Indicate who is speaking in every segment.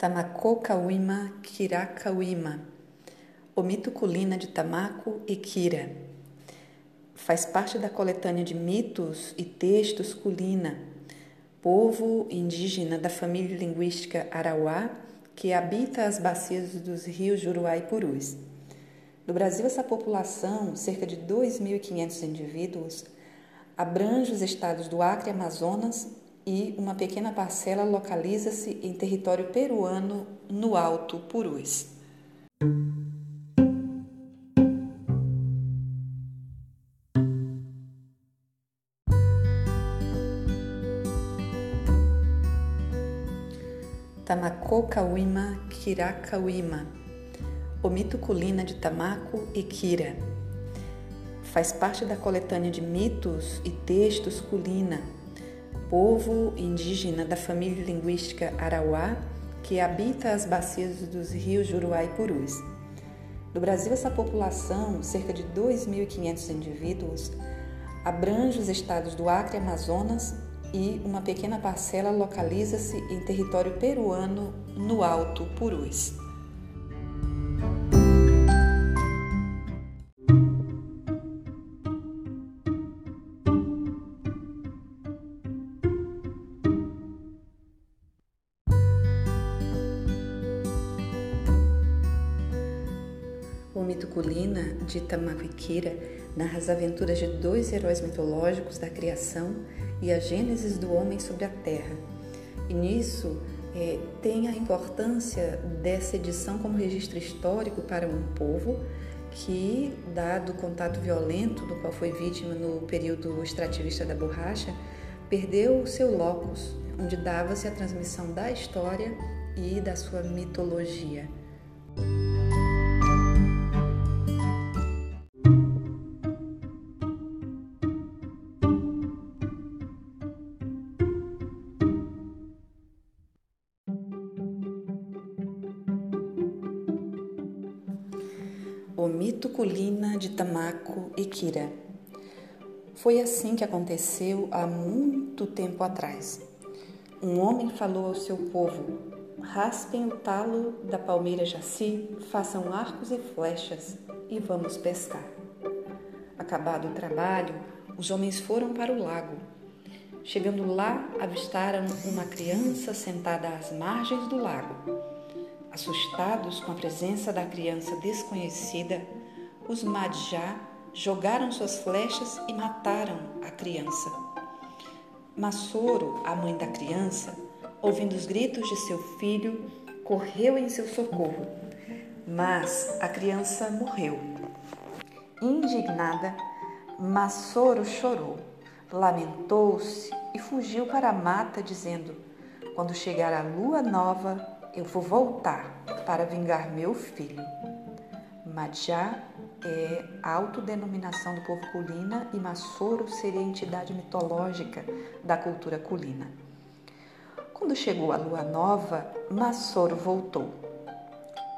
Speaker 1: Tamako Kawima Kirakawima, o mito culina de Tamako e Kira. Faz parte da coletânea de mitos e textos culina, povo indígena da família linguística Arauá que habita as bacias dos rios Juruá e Purus. No Brasil, essa população, cerca de 2.500 indivíduos, abrange os estados do Acre Amazonas e uma pequena parcela localiza-se em território peruano no Alto Purus. Tamako Kawima Kirakawima, o mito culina de Tamako e Kira. Faz parte da coletânea de mitos e textos culina povo indígena da família linguística Arauá que habita as bacias dos rios Juruá e Purus. No Brasil, essa população, cerca de 2.500 indivíduos, abrange os estados do Acre e Amazonas e uma pequena parcela localiza-se em território peruano no Alto Purus. O mito Culina de Tamaquikira narra as aventuras de dois heróis mitológicos da criação e a gênesis do homem sobre a terra. E nisso é, tem a importância dessa edição como registro histórico para um povo que, dado o contato violento do qual foi vítima no período extrativista da borracha, perdeu o seu locus, onde dava-se a transmissão da história e da sua mitologia. O mito culina de Tamako e Kira. Foi assim que aconteceu há muito tempo atrás. Um homem falou ao seu povo: raspem o talo da palmeira jaci, façam arcos e flechas e vamos pescar. Acabado o trabalho, os homens foram para o lago. Chegando lá, avistaram uma criança sentada às margens do lago. Assustados com a presença da criança desconhecida, os Madjá jogaram suas flechas e mataram a criança. Massoro, a mãe da criança, ouvindo os gritos de seu filho, correu em seu socorro, mas a criança morreu. Indignada, Massoro chorou, lamentou-se e fugiu para a mata, dizendo: Quando chegar a lua nova, eu vou voltar para vingar meu filho. Madjá é a autodenominação do povo culina e Massoro seria a entidade mitológica da cultura culina. Quando chegou a lua nova, Massoro voltou.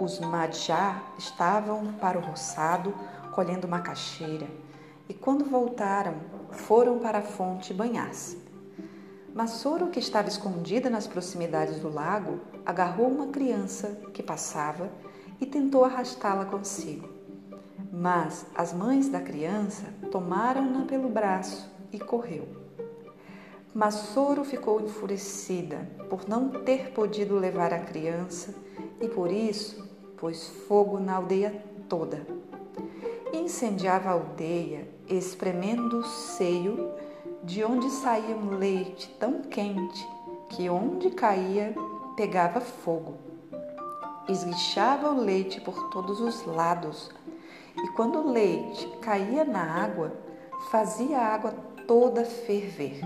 Speaker 1: Os Madjá estavam para o roçado colhendo macaxeira e quando voltaram, foram para a fonte banhar-se. Massoro, que estava escondida nas proximidades do lago, agarrou uma criança que passava e tentou arrastá-la consigo. Mas as mães da criança tomaram-na pelo braço e correu. Massoro ficou enfurecida por não ter podido levar a criança e por isso pôs fogo na aldeia toda. Incendiava a aldeia, espremendo o seio de onde saía um leite tão quente que onde caía pegava fogo. Esguichava o leite por todos os lados e quando o leite caía na água, fazia a água toda ferver.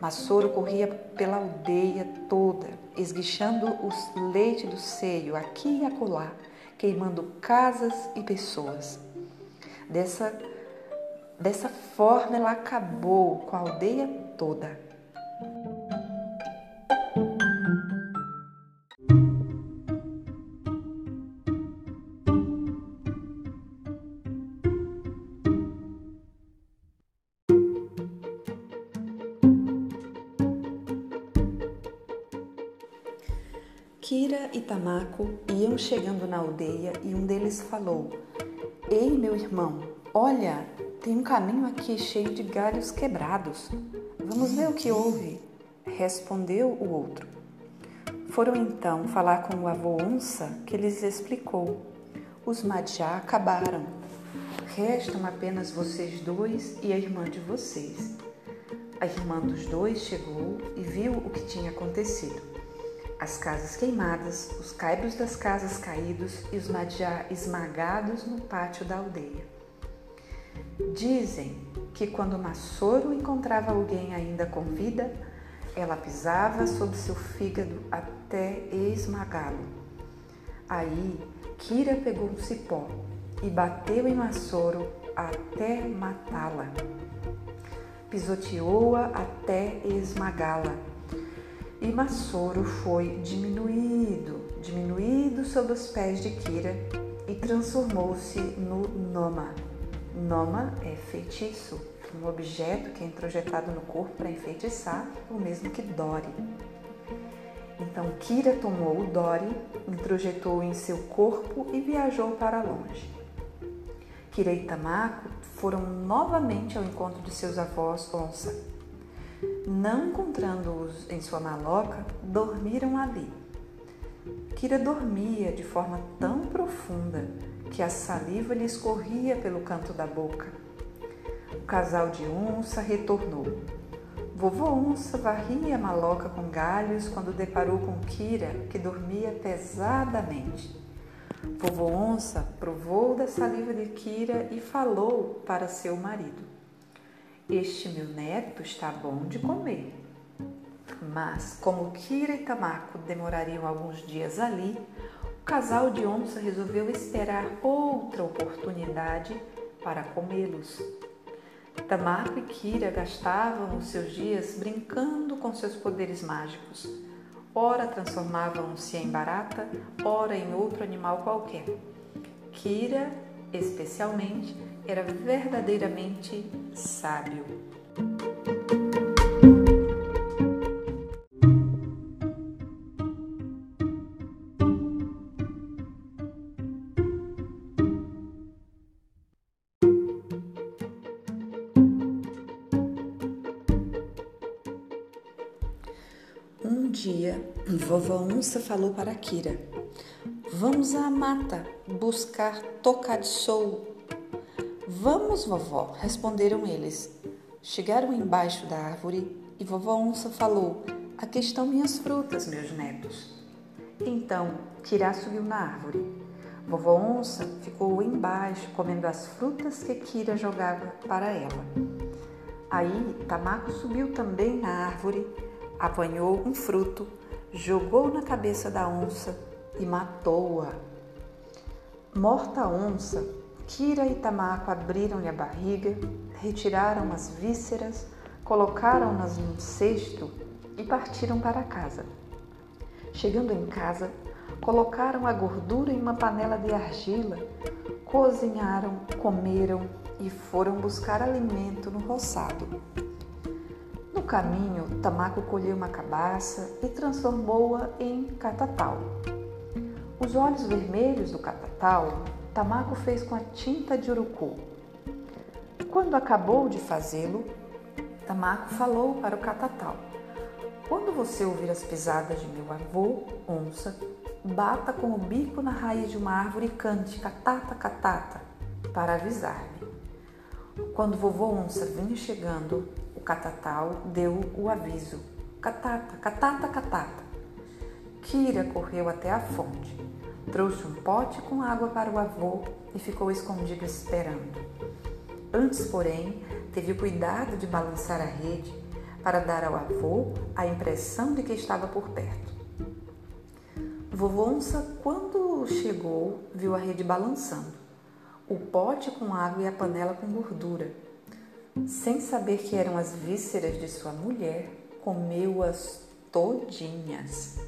Speaker 1: Massoro corria pela aldeia toda, esguichando o leite do seio aqui e acolá, queimando casas e pessoas. Dessa Dessa forma, ela acabou com a aldeia toda. Kira e Tamako iam chegando na aldeia e um deles falou: Ei, meu irmão, olha, tem um caminho aqui cheio de galhos quebrados. Vamos ver o que houve. Respondeu o outro. Foram então falar com o avô Onça, que lhes explicou. Os Madjá acabaram. Restam apenas vocês dois e a irmã de vocês. A irmã dos dois chegou e viu o que tinha acontecido as casas queimadas, os caibros das casas caídos e os madjá esmagados no pátio da aldeia. Dizem que quando Massoro encontrava alguém ainda com vida, ela pisava sobre seu fígado até esmagá-lo. Aí, Kira pegou um cipó e bateu em Massoro até matá-la. Pisoteou-a até esmagá-la e Massoro foi diminuído, diminuído sob os pés de Kira e transformou-se no Noma. Noma é feitiço, um objeto que é introjetado no corpo para enfeitiçar, o mesmo que Dori. Então Kira tomou o Dori, introjetou em seu corpo e viajou para longe. Kira e Tamako foram novamente ao encontro de seus avós Onça não encontrando-os em sua maloca, dormiram ali. Kira dormia de forma tão profunda que a saliva lhe escorria pelo canto da boca. O casal de onça retornou. Vovô Onça varria a maloca com galhos quando deparou com Kira, que dormia pesadamente. Vovô Onça provou da saliva de Kira e falou para seu marido. Este meu neto está bom de comer. Mas, como Kira e Tamako demorariam alguns dias ali, o casal de onça resolveu esperar outra oportunidade para comê-los. Tamako e Kira gastavam os seus dias brincando com seus poderes mágicos. Ora transformavam-se em barata, ora em outro animal qualquer. Kira, especialmente, era verdadeiramente sábio. Um dia, vovó Onça falou para Kira: Vamos à mata buscar tocadsou Vamos, vovó, responderam eles. Chegaram embaixo da árvore e vovó onça falou: Aqui estão minhas frutas, meus netos. Então, Kirá subiu na árvore. Vovó onça ficou embaixo comendo as frutas que Kira jogava para ela. Aí, Tamako subiu também na árvore, apanhou um fruto, jogou na cabeça da onça e matou-a. Morta a onça, Kira e Tamako abriram-lhe a barriga, retiraram as vísceras, colocaram-nas num cesto e partiram para casa. Chegando em casa, colocaram a gordura em uma panela de argila, cozinharam, comeram e foram buscar alimento no roçado. No caminho, Tamako colheu uma cabaça e transformou-a em catatal. Os olhos vermelhos do catatal Tamako fez com a tinta de urucu. Quando acabou de fazê-lo, Tamako falou para o catatal: Quando você ouvir as pisadas de meu avô, onça, bata com o bico na raiz de uma árvore e cante catata, catata, para avisar-me. Quando vovô onça vinha chegando, o catatal deu o aviso: catata, catata, catata. Kira correu até a fonte. Trouxe um pote com água para o avô e ficou escondido esperando. Antes, porém, teve o cuidado de balançar a rede para dar ao avô a impressão de que estava por perto. Vovô Onça, quando chegou, viu a rede balançando, o pote com água e a panela com gordura. Sem saber que eram as vísceras de sua mulher, comeu-as todinhas.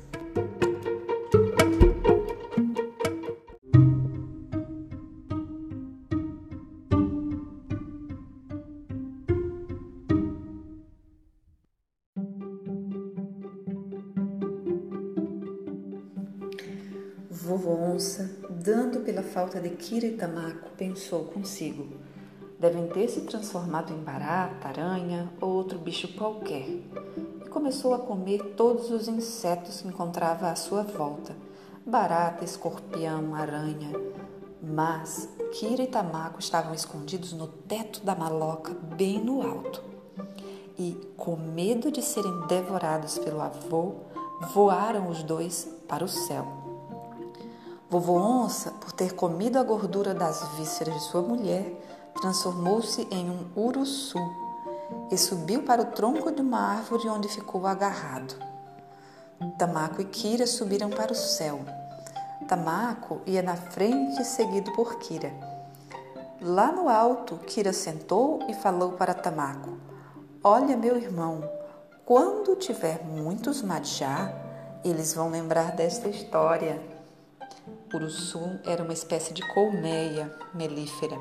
Speaker 1: Falta de Kira Tamako, pensou consigo. Devem ter se transformado em barata, aranha ou outro bicho qualquer. E começou a comer todos os insetos que encontrava à sua volta: barata, escorpião, aranha. Mas Kira e Tamako estavam escondidos no teto da maloca, bem no alto. E, com medo de serem devorados pelo avô, voaram os dois para o céu. Vovô Onça, por ter comido a gordura das vísceras de sua mulher, transformou-se em um uruçu e subiu para o tronco de uma árvore onde ficou agarrado. Tamako e Kira subiram para o céu. Tamako ia na frente, seguido por Kira. Lá no alto, Kira sentou e falou para Tamako: Olha, meu irmão, quando tiver muitos Madjá, eles vão lembrar desta história. Uruçu era uma espécie de colmeia melífera.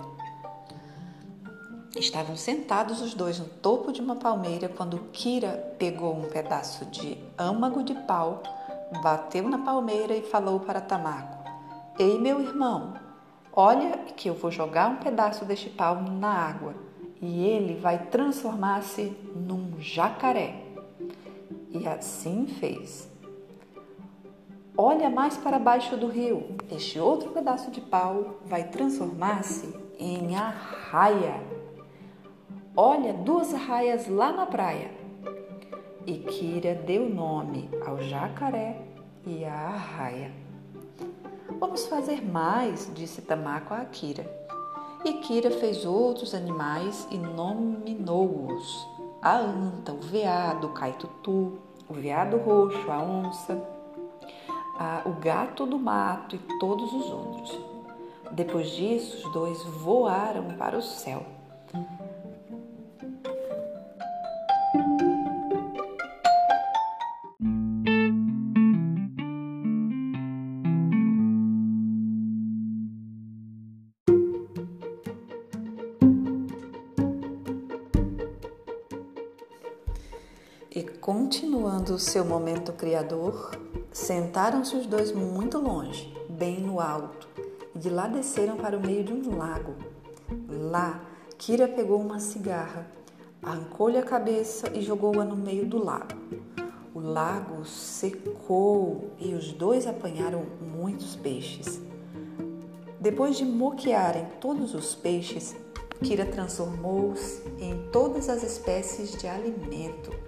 Speaker 1: Estavam sentados os dois no topo de uma palmeira quando Kira pegou um pedaço de âmago de pau, bateu na palmeira e falou para Tamako: Ei, meu irmão, olha que eu vou jogar um pedaço deste pau na água e ele vai transformar-se num jacaré. E assim fez. Olha mais para baixo do rio. Este outro pedaço de pau vai transformar-se em arraia. Olha duas arraias lá na praia. E Kira deu nome ao jacaré e à arraia. Vamos fazer mais, disse Tamako a Kira. E Kira fez outros animais e nominou-os: a anta, o veado, o caitutu, o veado roxo, a onça a, o gato do mato e todos os outros. Depois disso, os dois voaram para o céu. E continuando o seu momento criador, Sentaram-se os dois muito longe, bem no alto, e de lá desceram para o meio de um lago. Lá, Kira pegou uma cigarra, arrancou-lhe a cabeça e jogou-a no meio do lago. O lago secou e os dois apanharam muitos peixes. Depois de moquearem todos os peixes, Kira transformou-os em todas as espécies de alimento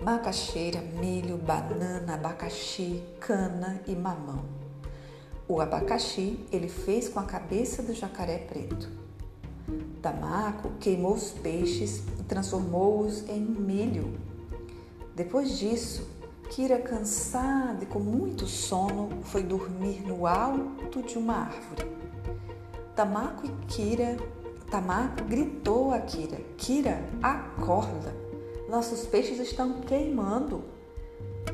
Speaker 1: macaxeira, milho, banana, abacaxi, cana e mamão. O abacaxi ele fez com a cabeça do jacaré preto. Tamaco queimou os peixes e transformou-os em milho. Depois disso, Kira, cansada e com muito sono, foi dormir no alto de uma árvore. Tamako e Kira, Tamako gritou a Kira: Kira, acorda! Nossos peixes estão queimando.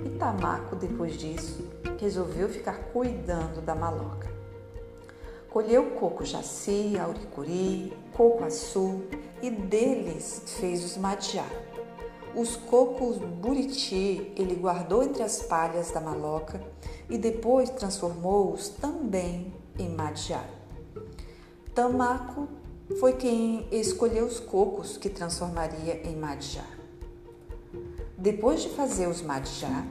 Speaker 1: E Tamaco, depois disso, resolveu ficar cuidando da maloca. Colheu coco jaci, auricuri, coco-açu e deles fez os madiá. Os cocos buriti ele guardou entre as palhas da maloca e depois transformou-os também em madiá. Tamaco foi quem escolheu os cocos que transformaria em madiá. Depois de fazer os madjá,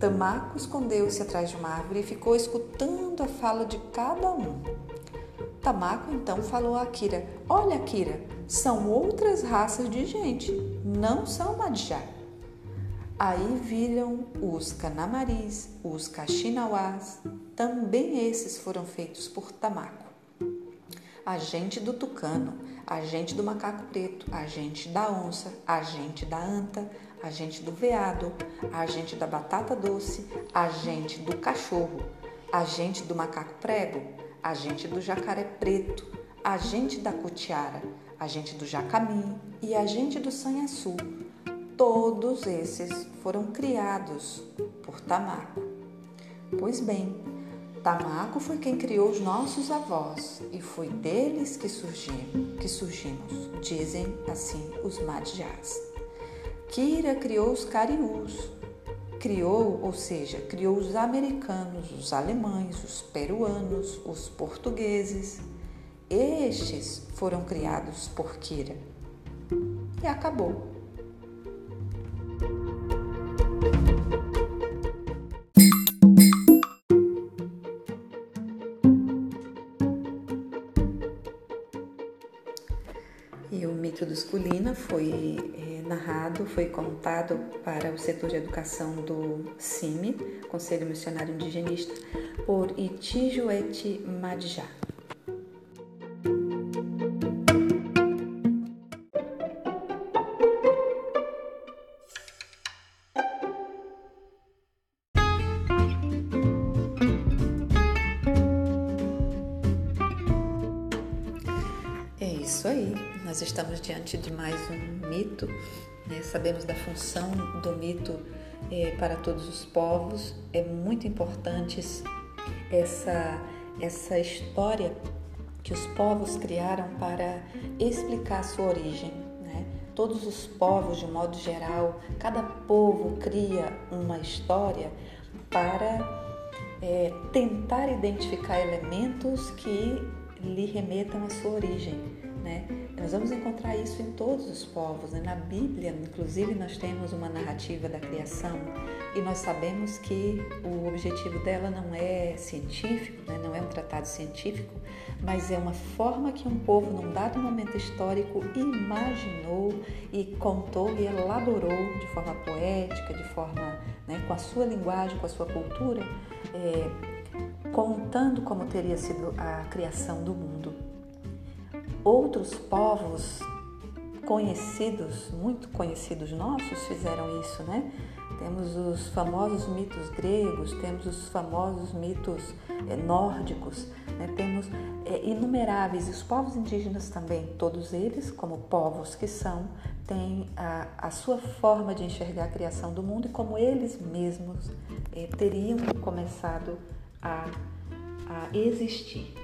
Speaker 1: Tamako escondeu-se atrás de uma árvore e ficou escutando a fala de cada um. Tamako então falou a Akira: Olha, Akira, são outras raças de gente, não são madjá. Aí viram os canamaris, os caxinauás, também esses foram feitos por Tamako. A gente do tucano, a gente do macaco preto, a gente da onça, a gente da anta, a gente do veado, a gente da batata doce, a gente do cachorro, a gente do macaco prego, a gente do jacaré preto, a gente da cutiara, a gente do jacamim e a gente do sanhaçu. Todos esses foram criados por Tamaco. Pois bem, Tamaco foi quem criou os nossos avós e foi deles que surgimos, que surgimos, dizem assim os Madjás. Kira criou os cariús. criou, ou seja, criou os americanos, os alemães, os peruanos, os portugueses. Estes foram criados por Kira. E acabou. E o mito dos Culina foi é, narrado, foi contado para o setor de educação do CIMI, Conselho Missionário Indigenista, por Itijueti Madjá. isso aí, nós estamos diante de mais um mito. Né? Sabemos da função do mito é, para todos os povos. É muito importante essa, essa história que os povos criaram para explicar a sua origem. Né? Todos os povos, de modo geral, cada povo cria uma história para é, tentar identificar elementos que lhe remetam à sua origem. Né? Nós vamos encontrar isso em todos os povos. Né? Na Bíblia, inclusive, nós temos uma narrativa da criação e nós sabemos que o objetivo dela não é científico, né? não é um tratado científico, mas é uma forma que um povo, num dado momento histórico, imaginou e contou e elaborou de forma poética, de forma né, com a sua linguagem, com a sua cultura, é, contando como teria sido a criação do mundo. Outros povos conhecidos, muito conhecidos nossos, fizeram isso, né? Temos os famosos mitos gregos, temos os famosos mitos é, nórdicos, né? temos é, inumeráveis. Os povos indígenas também, todos eles, como povos que são, têm a, a sua forma de enxergar a criação do mundo e como eles mesmos é, teriam começado a, a existir.